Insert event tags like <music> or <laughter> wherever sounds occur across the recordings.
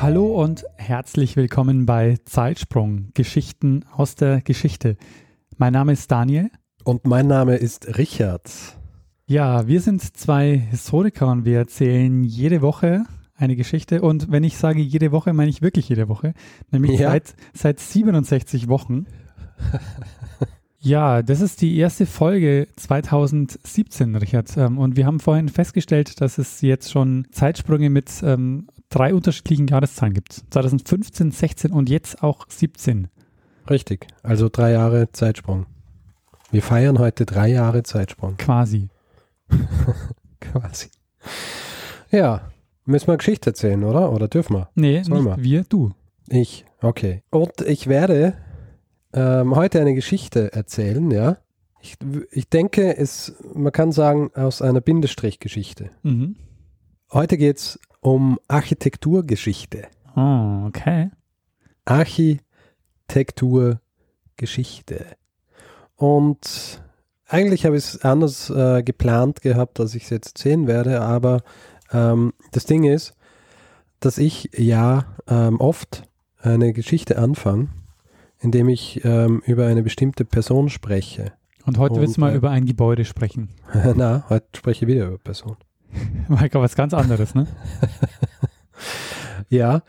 Hallo und herzlich willkommen bei Zeitsprung, Geschichten aus der Geschichte. Mein Name ist Daniel. Und mein Name ist Richard. Ja, wir sind zwei Historiker und wir erzählen jede Woche eine Geschichte. Und wenn ich sage jede Woche, meine ich wirklich jede Woche, nämlich ja. seit, seit 67 Wochen. <laughs> Ja, das ist die erste Folge 2017, Richard. Ähm, und wir haben vorhin festgestellt, dass es jetzt schon Zeitsprünge mit ähm, drei unterschiedlichen Jahreszahlen gibt. 2015, 16 und jetzt auch 17. Richtig, also drei Jahre Zeitsprung. Wir feiern heute drei Jahre Zeitsprung. Quasi. <laughs> Quasi. Ja, müssen wir Geschichte erzählen, oder? Oder dürfen wir? Nee, Sollen nicht wir? wir, du. Ich, okay. Und ich werde ähm, heute eine Geschichte erzählen, ja. Ich, ich denke, es, man kann sagen, aus einer Bindestrichgeschichte. Mhm. Heute geht es um Architekturgeschichte. Oh, okay. Architekturgeschichte. Und eigentlich habe ich es anders äh, geplant gehabt, dass ich es jetzt sehen werde, aber ähm, das Ding ist, dass ich ja ähm, oft eine Geschichte anfange indem ich ähm, über eine bestimmte Person spreche. Und heute willst du mal äh, über ein Gebäude sprechen. <laughs> Na, heute spreche ich wieder über Person. <laughs> Mal was ganz anderes, ne? <laughs> ja,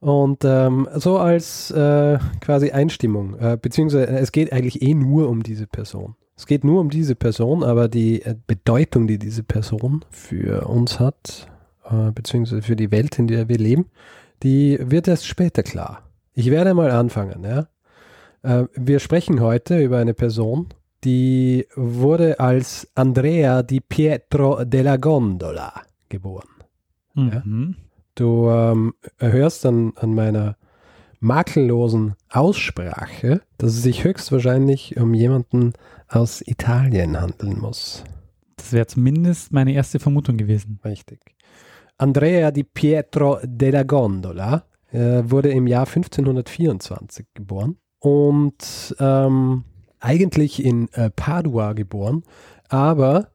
und ähm, so als äh, quasi Einstimmung, äh, beziehungsweise es geht eigentlich eh nur um diese Person. Es geht nur um diese Person, aber die äh, Bedeutung, die diese Person für uns hat, äh, beziehungsweise für die Welt, in der wir leben, die wird erst später klar. Ich werde mal anfangen, ja. Äh, wir sprechen heute über eine Person, die wurde als Andrea di Pietro della Gondola geboren. Mhm. Ja? Du ähm, hörst an, an meiner makellosen Aussprache, dass es sich höchstwahrscheinlich um jemanden aus Italien handeln muss. Das wäre zumindest meine erste Vermutung gewesen. Richtig. Andrea di Pietro della Gondola äh, wurde im Jahr 1524 geboren und ähm, eigentlich in äh, Padua geboren, aber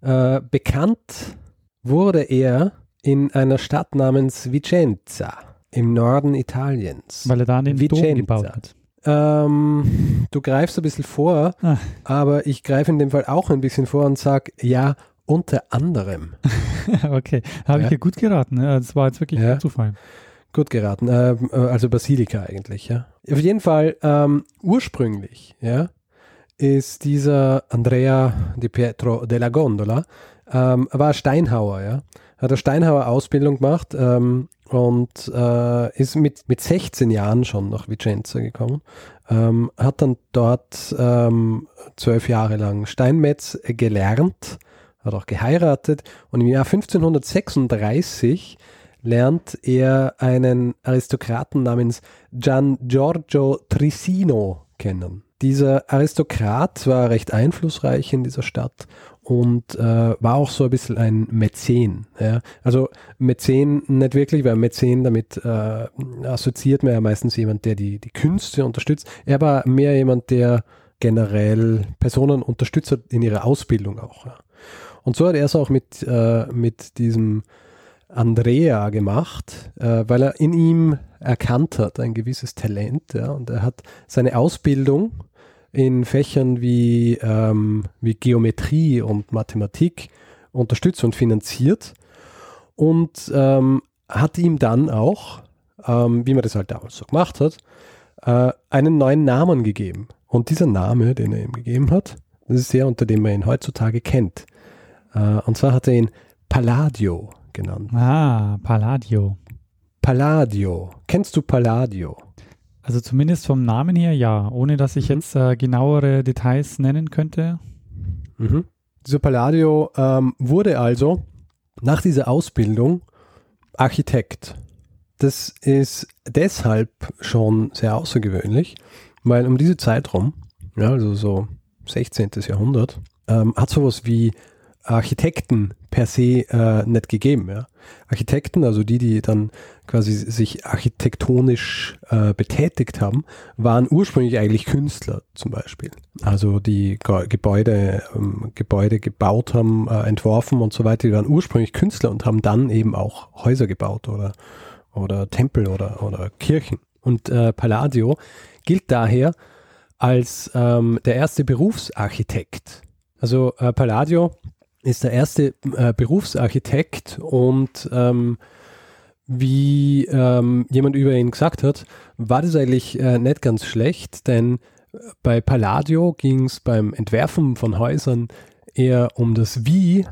äh, bekannt wurde er in einer Stadt namens Vicenza im Norden Italiens. Weil er da den Vicenza. Dom gebaut hat. Ähm, du greifst ein bisschen vor, ah. aber ich greife in dem Fall auch ein bisschen vor und sage, ja, unter anderem. <laughs> okay, habe ja. ich ja gut geraten. Ne? Das war jetzt wirklich ja. Zufall. Gut geraten. Äh, also Basilika eigentlich, ja. Auf jeden Fall, ähm, ursprünglich, ja, ist dieser Andrea Di Pietro della Gondola, ähm, war Steinhauer, ja. Hat eine Steinhauer-Ausbildung gemacht ähm, und äh, ist mit, mit 16 Jahren schon nach Vicenza gekommen. Ähm, hat dann dort ähm, zwölf Jahre lang Steinmetz gelernt, hat auch geheiratet und im Jahr 1536 lernt er einen Aristokraten namens Gian Giorgio Trissino kennen. Dieser Aristokrat war recht einflussreich in dieser Stadt und äh, war auch so ein bisschen ein Mäzen. Ja? Also Mäzen nicht wirklich, weil Mäzen damit äh, assoziiert man ja meistens jemand, der die, die Künste unterstützt. Er war mehr jemand, der generell Personen unterstützt in ihrer Ausbildung auch. Ja? Und so hat er es auch mit, äh, mit diesem Andrea gemacht, äh, weil er in ihm erkannt hat, ein gewisses Talent. Ja, und er hat seine Ausbildung in Fächern wie, ähm, wie Geometrie und Mathematik unterstützt und finanziert und ähm, hat ihm dann auch, ähm, wie man das halt damals so gemacht hat, äh, einen neuen Namen gegeben. Und dieser Name, den er ihm gegeben hat, das ist der, unter dem man ihn heutzutage kennt. Äh, und zwar hat er ihn Palladio genannt. Ah, Palladio. Palladio. Kennst du Palladio? Also zumindest vom Namen her ja, ohne dass ich mhm. jetzt äh, genauere Details nennen könnte. Mhm. Dieser Palladio ähm, wurde also nach dieser Ausbildung Architekt. das ist deshalb schon sehr außergewöhnlich, weil um diese Zeit rum, ja, also so 16. Jahrhundert, ähm, hat sowas wie Architekten per se äh, nicht gegeben. Ja. Architekten, also die, die dann quasi sich architektonisch äh, betätigt haben, waren ursprünglich eigentlich Künstler zum Beispiel. Also die Gebäude, ähm, Gebäude gebaut haben, äh, entworfen und so weiter, die waren ursprünglich Künstler und haben dann eben auch Häuser gebaut oder, oder Tempel oder, oder Kirchen. Und äh, Palladio gilt daher als ähm, der erste Berufsarchitekt. Also äh, Palladio ist der erste äh, Berufsarchitekt und ähm, wie ähm, jemand über ihn gesagt hat, war das eigentlich äh, nicht ganz schlecht, denn bei Palladio ging es beim Entwerfen von Häusern eher um das Wie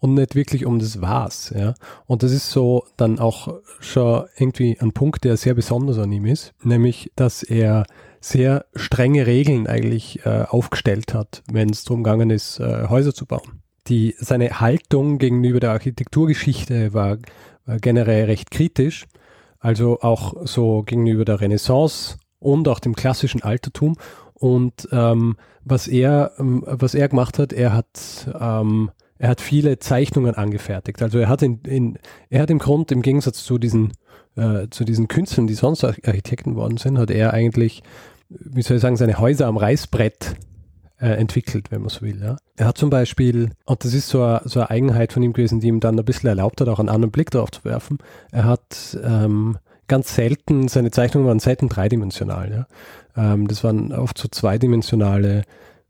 und nicht wirklich um das Was. Ja? Und das ist so dann auch schon irgendwie ein Punkt, der sehr besonders an ihm ist, nämlich dass er sehr strenge Regeln eigentlich äh, aufgestellt hat, wenn es darum gegangen ist, äh, Häuser zu bauen die, seine Haltung gegenüber der Architekturgeschichte war, war generell recht kritisch, also auch so gegenüber der Renaissance und auch dem klassischen Altertum. Und ähm, was er, ähm, was er gemacht hat, er hat, ähm, er hat viele Zeichnungen angefertigt. Also er hat in, in er hat im Grund im Gegensatz zu diesen, äh, zu diesen Künstlern, die sonst Architekten worden sind, hat er eigentlich, wie soll ich sagen, seine Häuser am Reißbrett äh, entwickelt, wenn man so will. Ja. Er hat zum Beispiel, und das ist so eine, so eine Eigenheit von ihm gewesen, die ihm dann ein bisschen erlaubt hat, auch einen anderen Blick darauf zu werfen. Er hat ähm, ganz selten, seine Zeichnungen waren selten dreidimensional. Ja. Ähm, das waren oft so zweidimensionale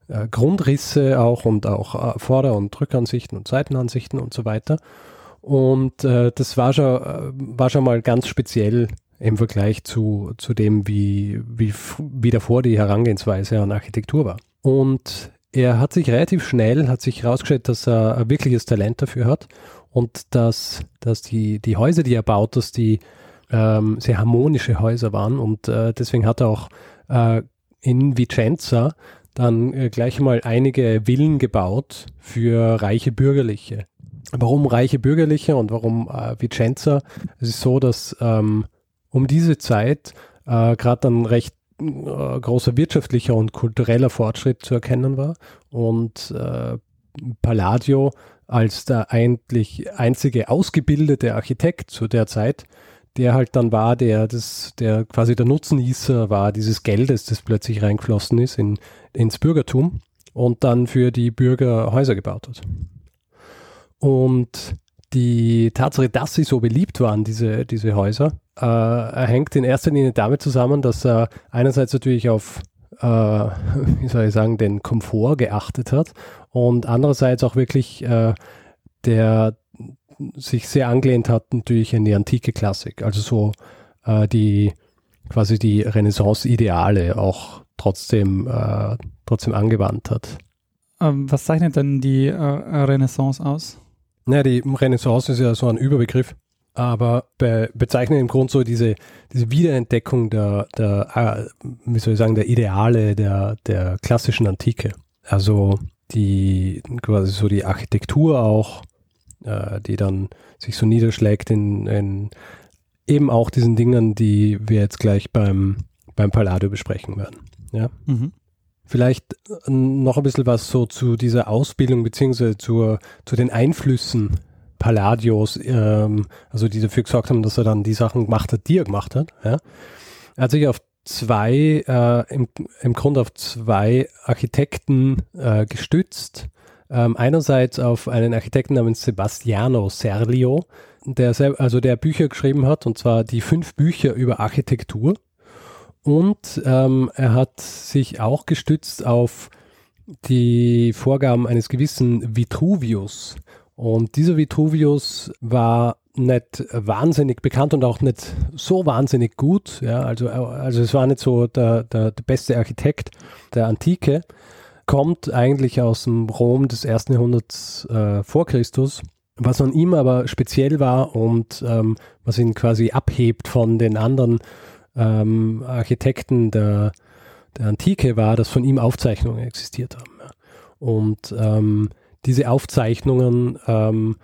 äh, Grundrisse auch und auch äh, Vorder- und Rückansichten und Seitenansichten und so weiter. Und äh, das war schon, äh, war schon mal ganz speziell im Vergleich zu, zu dem, wie, wie, wie davor die Herangehensweise an Architektur war. Und er hat sich relativ schnell, hat sich herausgestellt, dass er ein wirkliches Talent dafür hat und dass, dass die, die Häuser, die er baut, dass die ähm, sehr harmonische Häuser waren und äh, deswegen hat er auch äh, in Vicenza dann äh, gleich mal einige Villen gebaut für reiche Bürgerliche. Warum reiche Bürgerliche und warum äh, Vicenza? Es ist so, dass ähm, um diese Zeit äh, gerade dann recht großer wirtschaftlicher und kultureller Fortschritt zu erkennen war und äh, Palladio als der eigentlich einzige ausgebildete Architekt zu der Zeit, der halt dann war, der das, der quasi der Nutznießer war dieses Geldes, das plötzlich reingeflossen ist in, ins Bürgertum und dann für die Bürger Häuser gebaut hat. Und die Tatsache, dass sie so beliebt waren, diese, diese Häuser, äh, hängt in erster Linie damit zusammen, dass er einerseits natürlich auf, äh, wie soll ich sagen, den Komfort geachtet hat und andererseits auch wirklich äh, der sich sehr angelehnt hat natürlich an die antike Klassik, also so äh, die quasi die Renaissance-Ideale auch trotzdem, äh, trotzdem angewandt hat. Ähm, was zeichnet denn die äh, Renaissance aus? Naja, die Renaissance ist ja so ein Überbegriff, aber be bezeichnet im Grunde so diese, diese Wiederentdeckung der, der, äh, wie soll ich sagen, der Ideale der, der klassischen Antike. Also die quasi so die Architektur auch, äh, die dann sich so niederschlägt in, in eben auch diesen Dingen, die wir jetzt gleich beim, beim Palladio besprechen werden. Ja. Mhm. Vielleicht äh, noch ein bisschen was so zu dieser Ausbildung beziehungsweise zur, zu den Einflüssen Palladios, ähm, also die dafür gesorgt haben, dass er dann die Sachen gemacht hat, die er gemacht hat. Ja. Er hat sich auf zwei, äh, im, im Grunde auf zwei Architekten äh, gestützt. Ähm, einerseits auf einen Architekten namens Sebastiano Serlio, der also der Bücher geschrieben hat, und zwar die fünf Bücher über Architektur. Und ähm, er hat sich auch gestützt auf die Vorgaben eines gewissen Vitruvius. Und dieser Vitruvius war nicht wahnsinnig bekannt und auch nicht so wahnsinnig gut. Ja, also, also es war nicht so der, der, der beste Architekt der Antike. Kommt eigentlich aus dem Rom des ersten Jahrhunderts äh, vor Christus. Was an ihm aber speziell war und ähm, was ihn quasi abhebt von den anderen ähm, Architekten der, der Antike war, dass von ihm Aufzeichnungen existiert haben. Ja. Und ähm, diese Aufzeichnungen ähm,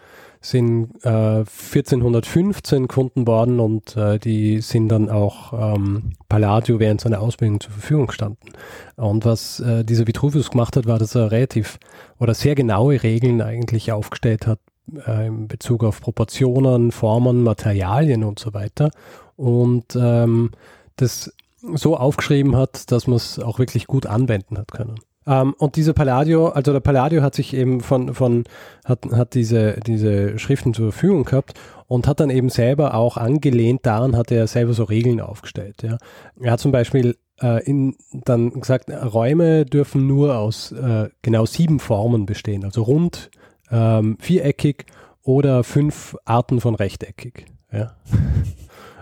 sind äh, 1415 gefunden worden und äh, die sind dann auch ähm, Palladio während seiner Ausbildung zur Verfügung gestanden. Und was äh, dieser Vitruvius gemacht hat, war, dass er relativ oder sehr genaue Regeln eigentlich aufgestellt hat äh, in Bezug auf Proportionen, Formen, Materialien und so weiter. Und ähm, das so aufgeschrieben hat, dass man es auch wirklich gut anwenden hat können. Ähm, und diese Palladio, also der Palladio hat sich eben von, von hat, hat diese, diese Schriften zur Verfügung gehabt und hat dann eben selber auch angelehnt daran, hat er selber so Regeln aufgestellt. Ja. Er hat zum Beispiel äh, in, dann gesagt, Räume dürfen nur aus äh, genau sieben Formen bestehen, also rund, ähm, viereckig oder fünf Arten von rechteckig. Ja.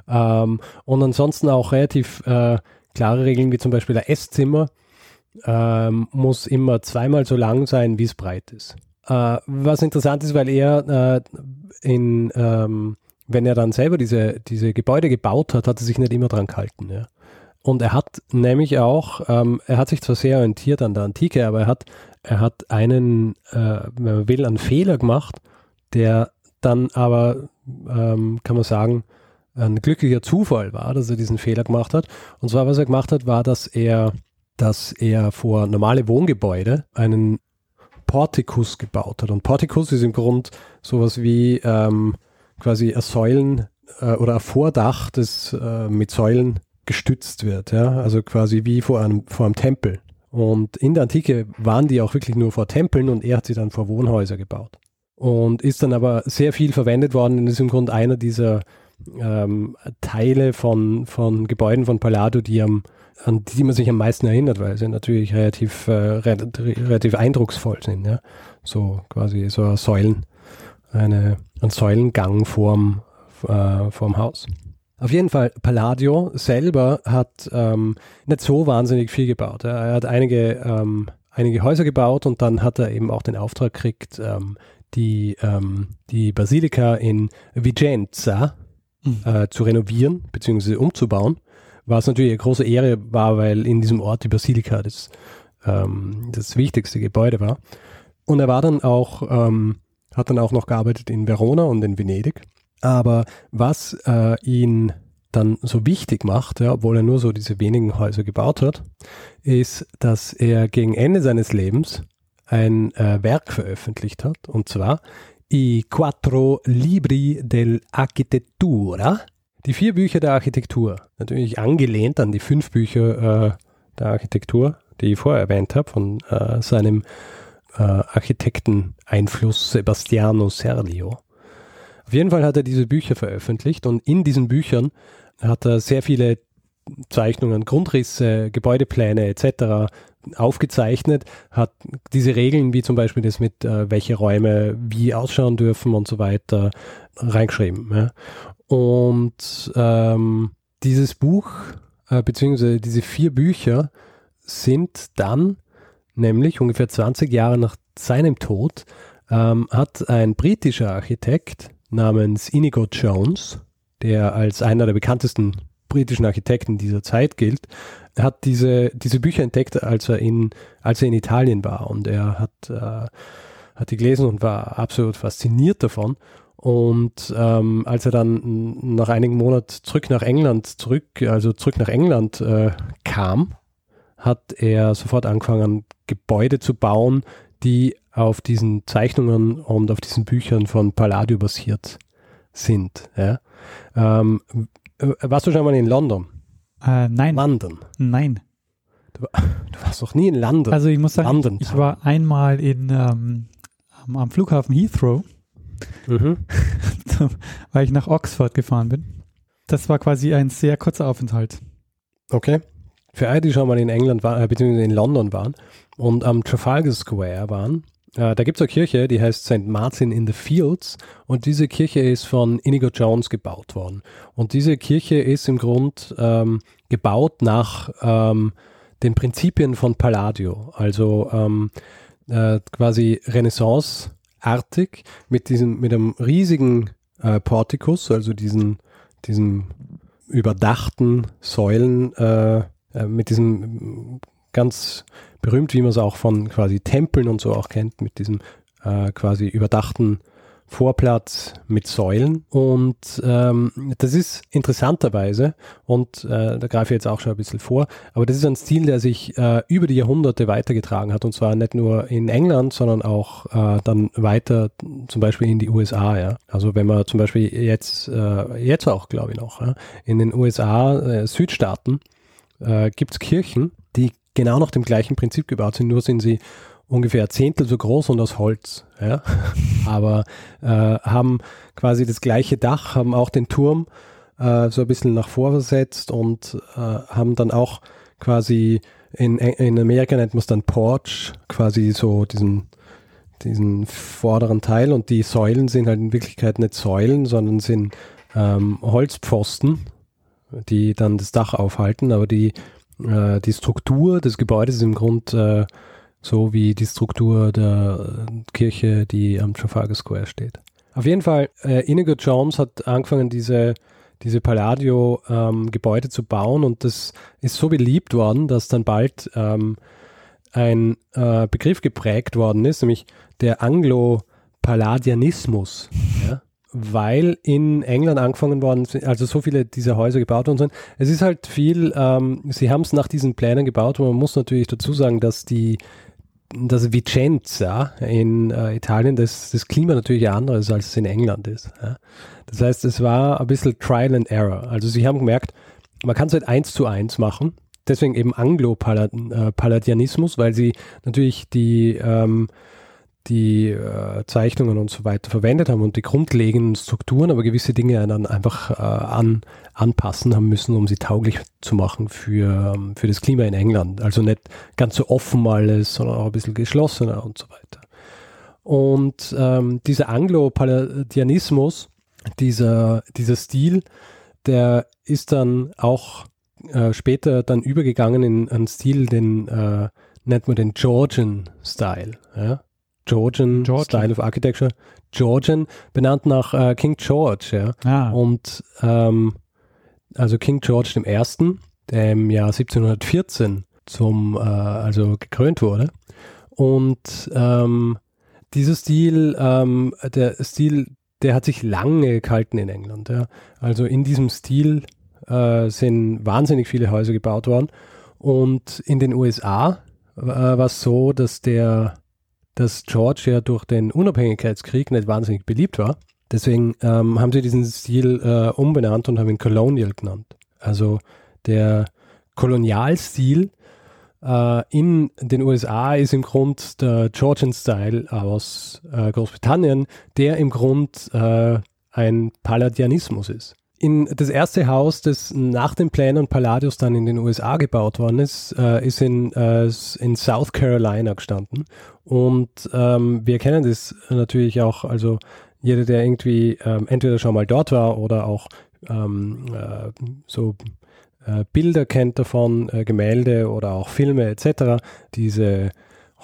<laughs> ähm, und ansonsten auch relativ äh, klare Regeln, wie zum Beispiel der Esszimmer ähm, muss immer zweimal so lang sein, wie es breit ist. Äh, was interessant ist, weil er äh, in, ähm, wenn er dann selber diese, diese Gebäude gebaut hat, hat er sich nicht immer dran gehalten. Ja. Und er hat nämlich auch, ähm, er hat sich zwar sehr orientiert an der Antike, aber er hat, er hat einen, äh, wenn man will, einen Fehler gemacht, der dann aber, ähm, kann man sagen, ein glücklicher Zufall war, dass er diesen Fehler gemacht hat. Und zwar, was er gemacht hat, war, dass er dass er vor normale Wohngebäude einen Portikus gebaut hat. Und Portikus ist im Grund sowas wie ähm, quasi ein Säulen äh, oder ein Vordach, das äh, mit Säulen gestützt wird. Ja? Also quasi wie vor einem, vor einem Tempel. Und in der Antike waren die auch wirklich nur vor Tempeln und er hat sie dann vor Wohnhäuser gebaut. Und ist dann aber sehr viel verwendet worden und ist im Grunde einer dieser ähm, Teile von, von Gebäuden von Palladio, die am an die man sich am meisten erinnert, weil sie natürlich relativ, äh, relativ eindrucksvoll sind. Ja? So quasi so Säulen, eine, ein Säulengang vorm, äh, vorm Haus. Auf jeden Fall, Palladio selber hat ähm, nicht so wahnsinnig viel gebaut. Er hat einige, ähm, einige Häuser gebaut und dann hat er eben auch den Auftrag gekriegt, ähm, die, ähm, die Basilika in Vicenza mhm. äh, zu renovieren bzw. umzubauen was natürlich eine große Ehre war, weil in diesem Ort die Basilika das, ähm, das wichtigste Gebäude war. Und er war dann auch, ähm, hat dann auch noch gearbeitet in Verona und in Venedig. Aber was äh, ihn dann so wichtig macht, ja, obwohl er nur so diese wenigen Häuser gebaut hat, ist, dass er gegen Ende seines Lebens ein äh, Werk veröffentlicht hat, und zwar I Quattro Libri dell'Architettura, die vier Bücher der Architektur, natürlich angelehnt an die fünf Bücher äh, der Architektur, die ich vorher erwähnt habe, von äh, seinem äh, Architekteneinfluss Sebastiano Serlio. Auf jeden Fall hat er diese Bücher veröffentlicht und in diesen Büchern hat er sehr viele Zeichnungen, Grundrisse, Gebäudepläne etc. aufgezeichnet, hat diese Regeln, wie zum Beispiel das mit, äh, welche Räume wie ausschauen dürfen und so weiter, reingeschrieben. Ja. Und ähm, dieses Buch, äh, beziehungsweise diese vier Bücher sind dann, nämlich ungefähr 20 Jahre nach seinem Tod, ähm, hat ein britischer Architekt namens Inigo Jones, der als einer der bekanntesten britischen Architekten dieser Zeit gilt, hat diese, diese Bücher entdeckt, als er in, als er in Italien war. Und er hat, äh, hat die gelesen und war absolut fasziniert davon und ähm, als er dann nach einigen Monaten zurück nach England zurück, also zurück nach England äh, kam, hat er sofort angefangen, Gebäude zu bauen, die auf diesen Zeichnungen und auf diesen Büchern von Palladio basiert sind. Ja. Ähm, warst du schon mal in London? Äh, nein. London? Nein. Du, <laughs> du, warst doch nie in London. Also ich muss sagen, London ich, war einmal in, ähm, am Flughafen Heathrow Mhm. <laughs> weil ich nach Oxford gefahren bin. Das war quasi ein sehr kurzer Aufenthalt. Okay. Für alle, die schon mal in England waren, äh, beziehungsweise in London waren und am Trafalgar Square waren, äh, da gibt es eine Kirche, die heißt St. Martin in the Fields und diese Kirche ist von Inigo Jones gebaut worden. Und diese Kirche ist im Grund ähm, gebaut nach ähm, den Prinzipien von Palladio, also ähm, äh, quasi Renaissance artig mit diesem, mit einem riesigen äh, Portikus, also diesen, diesen überdachten Säulen, äh, äh, mit diesem ganz berühmt, wie man es auch von quasi Tempeln und so auch kennt, mit diesem äh, quasi überdachten Vorplatz mit Säulen und ähm, das ist interessanterweise und äh, da greife ich jetzt auch schon ein bisschen vor, aber das ist ein Stil, der sich äh, über die Jahrhunderte weitergetragen hat und zwar nicht nur in England, sondern auch äh, dann weiter zum Beispiel in die USA. Ja? Also wenn man zum Beispiel jetzt, äh, jetzt auch glaube ich noch, ja? in den USA, äh, Südstaaten, äh, gibt es Kirchen, die genau nach dem gleichen Prinzip gebaut sind, nur sind sie ungefähr ein Zehntel so groß und aus Holz. Ja? <laughs> Aber äh, haben quasi das gleiche Dach, haben auch den Turm äh, so ein bisschen nach vorversetzt und äh, haben dann auch quasi in, in Amerika nennt man es dann Porch, quasi so diesen, diesen vorderen Teil und die Säulen sind halt in Wirklichkeit nicht Säulen, sondern sind ähm, Holzpfosten, die dann das Dach aufhalten, aber die, äh, die Struktur des Gebäudes ist im Grunde äh, so wie die Struktur der äh, Kirche, die am Trafalgar Square steht. Auf jeden Fall, äh, Inigo Jones hat angefangen, diese, diese Palladio-Gebäude ähm, zu bauen und das ist so beliebt worden, dass dann bald ähm, ein äh, Begriff geprägt worden ist, nämlich der Anglo-Palladianismus. Ja? weil in England angefangen worden sind, also so viele dieser Häuser gebaut worden sind. Es ist halt viel, ähm, sie haben es nach diesen Plänen gebaut und man muss natürlich dazu sagen, dass die das Vicenza in äh, Italien, das, das Klima natürlich anderes als es in England ist. Ja. Das heißt, es war ein bisschen Trial and Error. Also sie haben gemerkt, man kann es halt eins zu eins machen. Deswegen eben Anglo-Palladianismus, weil sie natürlich die ähm, die äh, Zeichnungen und so weiter verwendet haben und die grundlegenden Strukturen, aber gewisse Dinge dann einfach äh, an, anpassen haben müssen, um sie tauglich zu machen für, ähm, für das Klima in England. Also nicht ganz so offen alles, sondern auch ein bisschen geschlossener und so weiter. Und ähm, dieser Anglo-Palladianismus, dieser, dieser Stil, der ist dann auch äh, später dann übergegangen in einen Stil, den äh, nennt man den Georgian Style. Ja? Georgian, Georgian, Style of Architecture. Georgian, benannt nach äh, King George, ja. Ah. Und ähm, also King George I., der im Jahr 1714 zum, äh, also gekrönt wurde. Und ähm, dieser Stil, ähm, der Stil, der hat sich lange gehalten in England. Ja. Also in diesem Stil äh, sind wahnsinnig viele Häuser gebaut worden. Und in den USA äh, war es so, dass der dass George ja durch den Unabhängigkeitskrieg nicht wahnsinnig beliebt war. Deswegen ähm, haben sie diesen Stil äh, umbenannt und haben ihn Colonial genannt. Also der Kolonialstil äh, in den USA ist im Grund der Georgian Style aus äh, Großbritannien, der im Grund äh, ein Palladianismus ist in das erste Haus, das nach den Plänen Palladius dann in den USA gebaut worden ist, äh, ist in, äh, in South Carolina gestanden. Und ähm, wir kennen das natürlich auch, also jeder, der irgendwie ähm, entweder schon mal dort war oder auch ähm, äh, so äh, Bilder kennt davon, äh, Gemälde oder auch Filme etc. Diese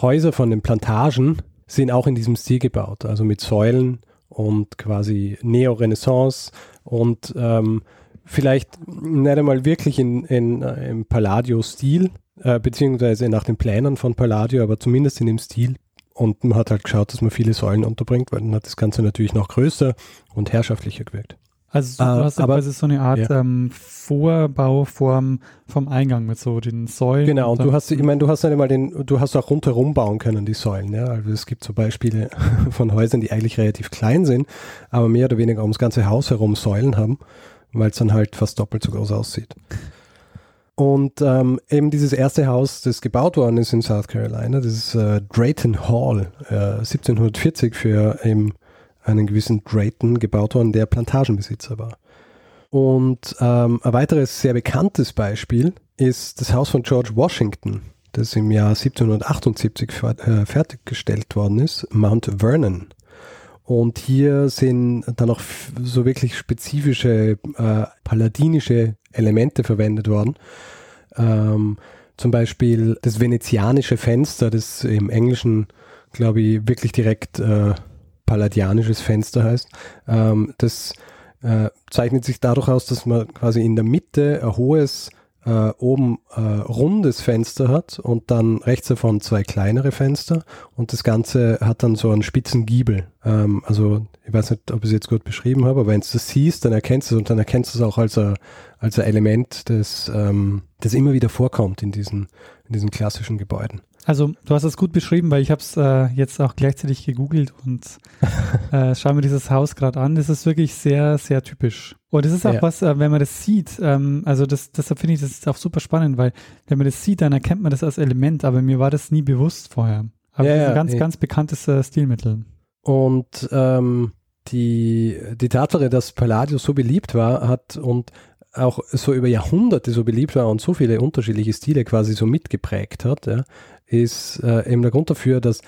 Häuser von den Plantagen sind auch in diesem Stil gebaut, also mit Säulen und quasi Neo-Renaissance und ähm, vielleicht nicht einmal wirklich in, in, äh, im Palladio-Stil, äh, beziehungsweise nach den Plänen von Palladio, aber zumindest in dem Stil. Und man hat halt geschaut, dass man viele Säulen unterbringt, weil dann hat das Ganze natürlich noch größer und herrschaftlicher gewirkt. Also du äh, hast aber, quasi so eine Art ja. ähm, Vorbauform vom Eingang mit so den Säulen. Genau, und, und du hast, ich meine, du hast nicht mal den, du hast auch rundherum bauen können, die Säulen. Ja? Also es gibt so Beispiele <laughs> von Häusern, die eigentlich relativ klein sind, aber mehr oder weniger ums ganze Haus herum Säulen haben, weil es dann halt fast doppelt so groß aussieht. Und ähm, eben dieses erste Haus, das gebaut worden ist in South Carolina, das ist äh, Drayton Hall, äh, 1740 für eben einen gewissen Drayton gebaut worden, der Plantagenbesitzer war. Und ähm, ein weiteres sehr bekanntes Beispiel ist das Haus von George Washington, das im Jahr 1778 äh, fertiggestellt worden ist, Mount Vernon. Und hier sind dann auch so wirklich spezifische äh, palladinische Elemente verwendet worden. Ähm, zum Beispiel das venezianische Fenster, das im Englischen, glaube ich, wirklich direkt äh, palladianisches Fenster heißt. Ähm, das äh, zeichnet sich dadurch aus, dass man quasi in der Mitte ein hohes äh, oben äh, rundes Fenster hat und dann rechts davon zwei kleinere Fenster und das Ganze hat dann so einen spitzen Giebel. Ähm, also ich weiß nicht, ob ich es jetzt gut beschrieben habe, aber wenn du das siehst, dann erkennst du es und dann erkennst du es auch als ein, als ein Element, das, ähm, das immer wieder vorkommt in diesen, in diesen klassischen Gebäuden. Also du hast es gut beschrieben, weil ich habe es äh, jetzt auch gleichzeitig gegoogelt und <laughs> äh, schaue mir dieses Haus gerade an. Das ist wirklich sehr, sehr typisch. Und das ist auch ja. was, äh, wenn man das sieht, ähm, also das, deshalb finde ich das ist auch super spannend, weil wenn man das sieht, dann erkennt man das als Element, aber mir war das nie bewusst vorher. Aber ja, das ist ein ganz, ja. ganz bekanntes äh, Stilmittel. Und ähm, die, die Tatsache, dass Palladio so beliebt war, hat und auch so über Jahrhunderte so beliebt war und so viele unterschiedliche Stile quasi so mitgeprägt hat, ja, ist äh, eben der Grund dafür, dass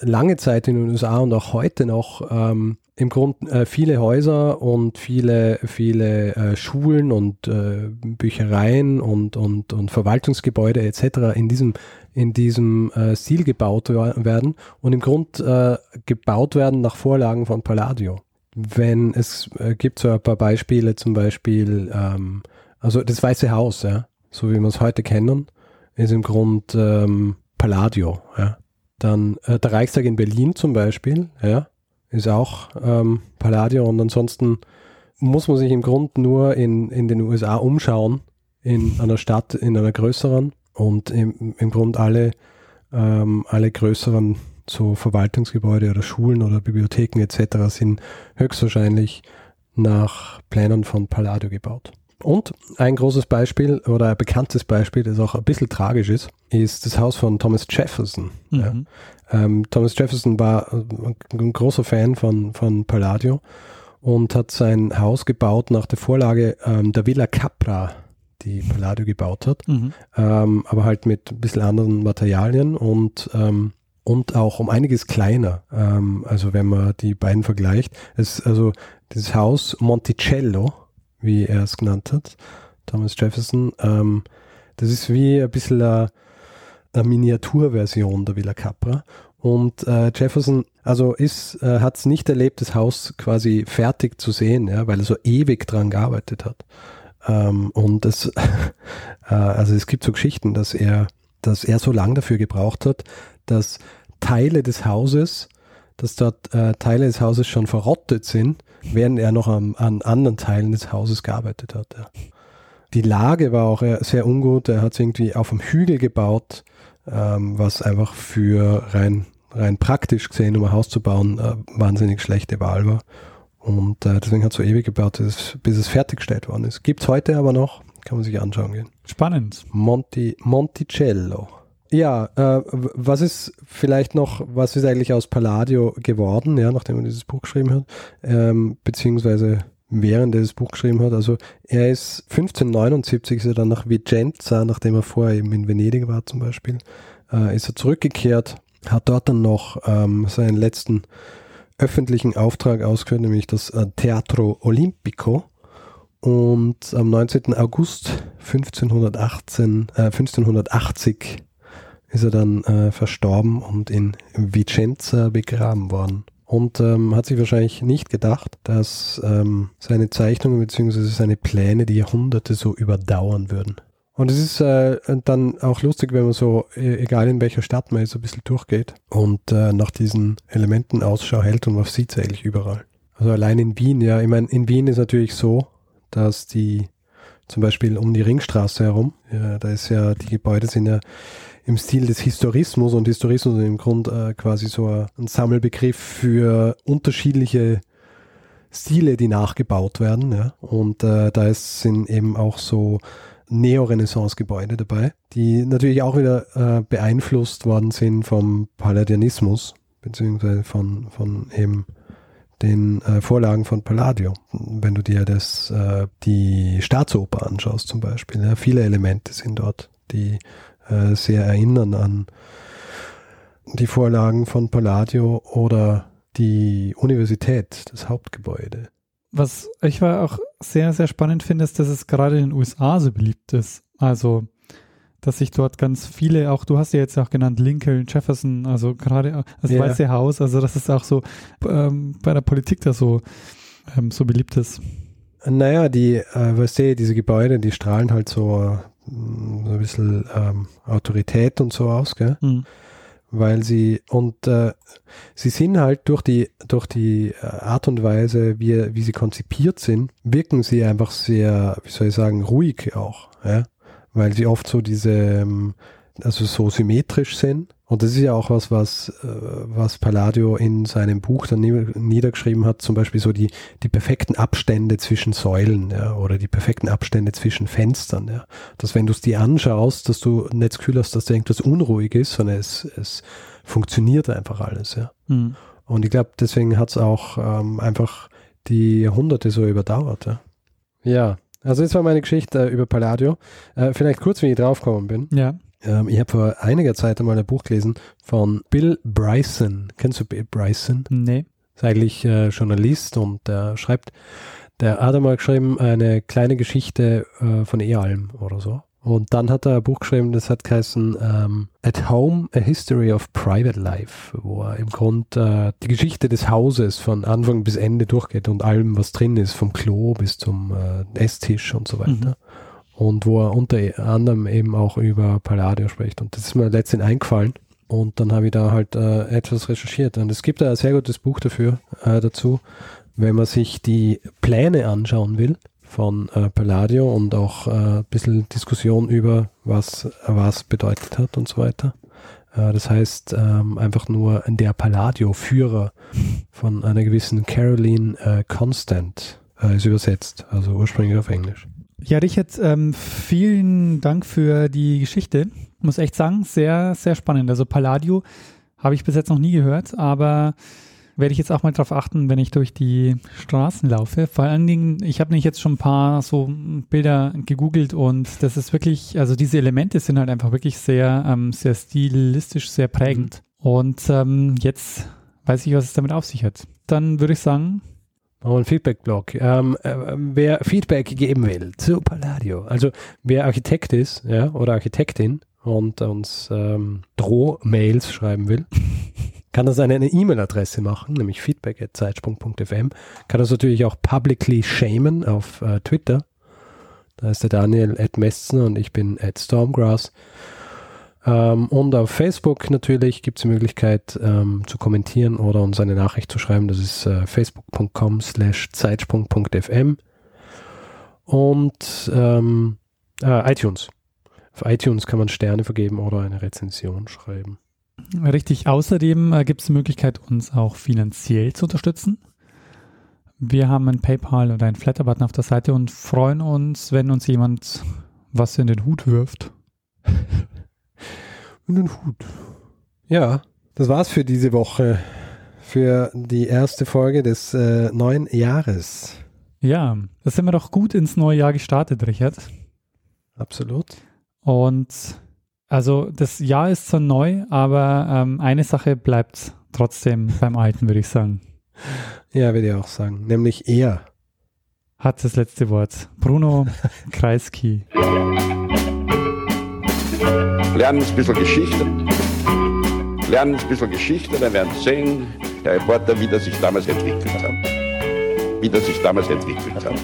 lange Zeit in den USA und auch heute noch ähm, im Grunde äh, viele Häuser und viele, viele äh, Schulen und äh, Büchereien und, und, und Verwaltungsgebäude etc. in diesem, in diesem äh, Stil gebaut werden und im Grunde äh, gebaut werden nach Vorlagen von Palladio. Wenn es äh, gibt so ein paar Beispiele, zum Beispiel, ähm, also das Weiße Haus, ja, so wie wir es heute kennen, ist im Grunde ähm, Palladio. Ja. Dann äh, der Reichstag in Berlin zum Beispiel, ja, ist auch ähm, Palladio und ansonsten muss man sich im Grunde nur in, in den USA umschauen, in einer Stadt, in einer größeren und im, im Grunde alle, ähm, alle größeren so Verwaltungsgebäude oder Schulen oder Bibliotheken etc. sind höchstwahrscheinlich nach Plänen von Palladio gebaut. Und ein großes Beispiel oder ein bekanntes Beispiel, das auch ein bisschen tragisch ist, ist das Haus von Thomas Jefferson. Mhm. Ja. Ähm, Thomas Jefferson war ein großer Fan von, von Palladio und hat sein Haus gebaut nach der Vorlage ähm, der Villa Capra, die Palladio gebaut hat, mhm. ähm, aber halt mit ein bisschen anderen Materialien und ähm, und auch um einiges kleiner. Ähm, also wenn man die beiden vergleicht, es, also das Haus Monticello, wie er es genannt hat, Thomas Jefferson. Ähm, das ist wie ein bisschen eine, eine Miniaturversion der Villa Capra. Und äh, Jefferson, also äh, hat es nicht erlebt, das Haus quasi fertig zu sehen, ja, weil er so ewig dran gearbeitet hat. Ähm, und das, <laughs> äh, also es gibt so Geschichten, dass er, dass er so lange dafür gebraucht hat, dass Teile des Hauses, dass dort äh, Teile des Hauses schon verrottet sind während er noch an, an anderen Teilen des Hauses gearbeitet hat. Ja. Die Lage war auch äh, sehr ungut. Er hat es irgendwie auf einem Hügel gebaut, ähm, was einfach für rein, rein praktisch gesehen, um ein Haus zu bauen, äh, wahnsinnig schlechte Wahl war. Und äh, deswegen hat es so ewig gebaut, bis, bis es fertiggestellt worden ist. Gibt es heute aber noch, kann man sich anschauen gehen. Spannend. Monti, Monticello. Ja, äh, was ist vielleicht noch, was ist eigentlich aus Palladio geworden, ja, nachdem er dieses Buch geschrieben hat, ähm, beziehungsweise während er das Buch geschrieben hat. Also er ist 1579 ist er dann nach Vicenza, nachdem er vorher eben in Venedig war zum Beispiel, äh, ist er zurückgekehrt, hat dort dann noch ähm, seinen letzten öffentlichen Auftrag ausgeführt, nämlich das äh, Teatro Olimpico. Und am 19. August 1518, äh, 1580 ist er dann äh, verstorben und in Vicenza begraben worden. Und ähm, hat sich wahrscheinlich nicht gedacht, dass ähm, seine Zeichnungen bzw. seine Pläne die Jahrhunderte so überdauern würden. Und es ist äh, dann auch lustig, wenn man so, e, egal in welcher Stadt man ist, so ein bisschen durchgeht und äh, nach diesen Elementen Ausschau hält und man sieht es eigentlich überall. Also allein in Wien, ja, ich meine, in Wien ist natürlich so, dass die zum Beispiel um die Ringstraße herum, ja, da ist ja, die Gebäude sind ja im Stil des Historismus und Historismus ist im Grund äh, quasi so ein Sammelbegriff für unterschiedliche Stile, die nachgebaut werden. Ja. Und äh, da ist, sind eben auch so Neorenaissance-Gebäude dabei, die natürlich auch wieder äh, beeinflusst worden sind vom Palladianismus, beziehungsweise von, von eben den äh, Vorlagen von Palladio. Wenn du dir das, äh, die Staatsoper anschaust zum Beispiel, ja, viele Elemente sind dort, die äh, sehr erinnern an die Vorlagen von Palladio oder die Universität, das Hauptgebäude. Was ich war auch sehr, sehr spannend finde, ist, dass es gerade in den USA so beliebt ist. Also, dass sich dort ganz viele, auch du hast ja jetzt auch genannt, Lincoln, Jefferson, also gerade das yeah. Weiße Haus, also dass es auch so ähm, bei der Politik da so, ähm, so beliebt ist. Naja, die, äh, weißt du, diese Gebäude, die strahlen halt so mh, ein bisschen ähm, Autorität und so aus, gell? Mhm. weil sie und äh, sie sind halt durch die durch die äh, Art und Weise, wie, wie sie konzipiert sind, wirken sie einfach sehr, wie soll ich sagen, ruhig auch, ja? weil sie oft so diese, ähm, also so symmetrisch sind. Und das ist ja auch was, was, äh, was Palladio in seinem Buch dann nie- niedergeschrieben hat, zum Beispiel so die, die perfekten Abstände zwischen Säulen ja, oder die perfekten Abstände zwischen Fenstern. Ja. Dass wenn du es dir anschaust, dass du nicht das Gefühl hast, dass da irgendwas unruhig ist, sondern es, es funktioniert einfach alles. Ja. Mhm. Und ich glaube, deswegen hat es auch ähm, einfach die Jahrhunderte so überdauert. Ja. ja, also das war meine Geschichte äh, über Palladio. Äh, vielleicht kurz, wie ich draufgekommen bin. Ja. Ähm, ich habe vor einiger Zeit einmal ein Buch gelesen von Bill Bryson. Kennst du Bill Bryson? Nee. Ist eigentlich äh, Journalist und der schreibt, der hat einmal geschrieben, eine kleine Geschichte äh, von Ealm oder so. Und dann hat er ein Buch geschrieben, das hat geheißen ähm, At Home, A History of Private Life, wo er im Grund äh, die Geschichte des Hauses von Anfang bis Ende durchgeht und allem, was drin ist, vom Klo bis zum äh, Esstisch und so weiter. Und wo er unter anderem eben auch über Palladio spricht. Und das ist mir letztens eingefallen. Und dann habe ich da halt äh, etwas recherchiert. Und es gibt da ein sehr gutes Buch dafür, äh, dazu, wenn man sich die Pläne anschauen will von äh, Palladio und auch äh, ein bisschen Diskussion über, was was bedeutet hat und so weiter. Äh, das heißt ähm, einfach nur der Palladio-Führer von einer gewissen Caroline äh, Constant äh, ist übersetzt, also ursprünglich auf Englisch. Ja, Richard, ähm, vielen Dank für die Geschichte. Muss echt sagen, sehr, sehr spannend. Also Palladio habe ich bis jetzt noch nie gehört, aber werde ich jetzt auch mal drauf achten, wenn ich durch die Straßen laufe. Vor allen Dingen, ich habe nicht jetzt schon ein paar so Bilder gegoogelt und das ist wirklich, also diese Elemente sind halt einfach wirklich sehr, ähm, sehr stilistisch, sehr prägend. Und ähm, jetzt weiß ich, was es damit auf sich hat. Dann würde ich sagen, Machen wir einen Feedback-Blog. Ähm, äh, wer Feedback geben will zu Palladio, also wer Architekt ist ja, oder Architektin und uns ähm, Droh-Mails schreiben will, <laughs> kann das eine eine E-Mail-Adresse machen, nämlich feedback.zeitsprung.fm. Kann das natürlich auch publicly shamen auf äh, Twitter. Da ist der Daniel at Messner und ich bin at Stormgrass. Ähm, und auf Facebook natürlich gibt es die Möglichkeit ähm, zu kommentieren oder uns eine Nachricht zu schreiben. Das ist äh, facebook.com slash zeitsprung.fm und ähm, äh, iTunes. Auf iTunes kann man Sterne vergeben oder eine Rezension schreiben. Richtig. Außerdem äh, gibt es die Möglichkeit, uns auch finanziell zu unterstützen. Wir haben ein PayPal oder einen Flatter-Button auf der Seite und freuen uns, wenn uns jemand was in den Hut wirft. <laughs> Und den Hut. Ja, das war's für diese Woche. Für die erste Folge des äh, neuen Jahres. Ja, da sind wir doch gut ins neue Jahr gestartet, Richard. Absolut. Und also das Jahr ist zwar neu, aber ähm, eine Sache bleibt trotzdem beim Alten, würde ich sagen. Ja, würde ich auch sagen. Nämlich er. Hat das letzte Wort. Bruno <laughs> Kreisky. Lernen ein bisschen Geschichte. Lernen ein bisschen Geschichte, dann werden Sie sehen, der Reporter, wie das sich damals entwickelt hat. Wie das sich damals entwickelt hat.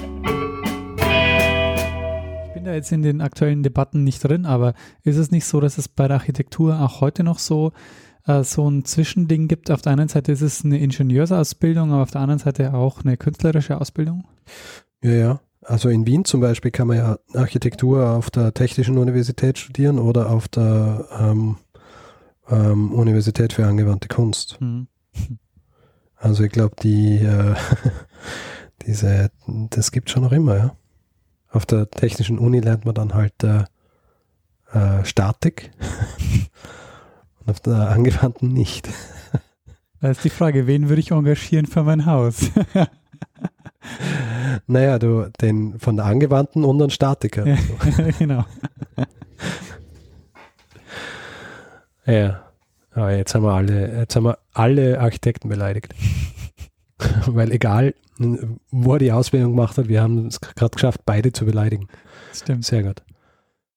Ich bin da jetzt in den aktuellen Debatten nicht drin, aber ist es nicht so, dass es bei der Architektur auch heute noch so, äh, so ein Zwischending gibt? Auf der einen Seite ist es eine Ingenieursausbildung, aber auf der anderen Seite auch eine künstlerische Ausbildung? Ja, ja. Also in Wien zum Beispiel kann man ja Architektur auf der Technischen Universität studieren oder auf der ähm, ähm, Universität für angewandte Kunst. Hm. Also ich glaube, die äh, <laughs> diese, das gibt schon noch immer, ja. Auf der Technischen Uni lernt man dann halt äh, äh, Statik <laughs> und auf der angewandten nicht. <laughs> Da ist die Frage, wen würde ich engagieren für mein Haus? <laughs> Naja, du, den von der angewandten und den Statiker. Ja, <laughs> genau. Ja. Aber jetzt haben wir alle, jetzt haben wir alle Architekten beleidigt. <laughs> Weil egal, wo er die Ausbildung gemacht hat, wir haben es gerade geschafft, beide zu beleidigen. Stimmt. Sehr gut.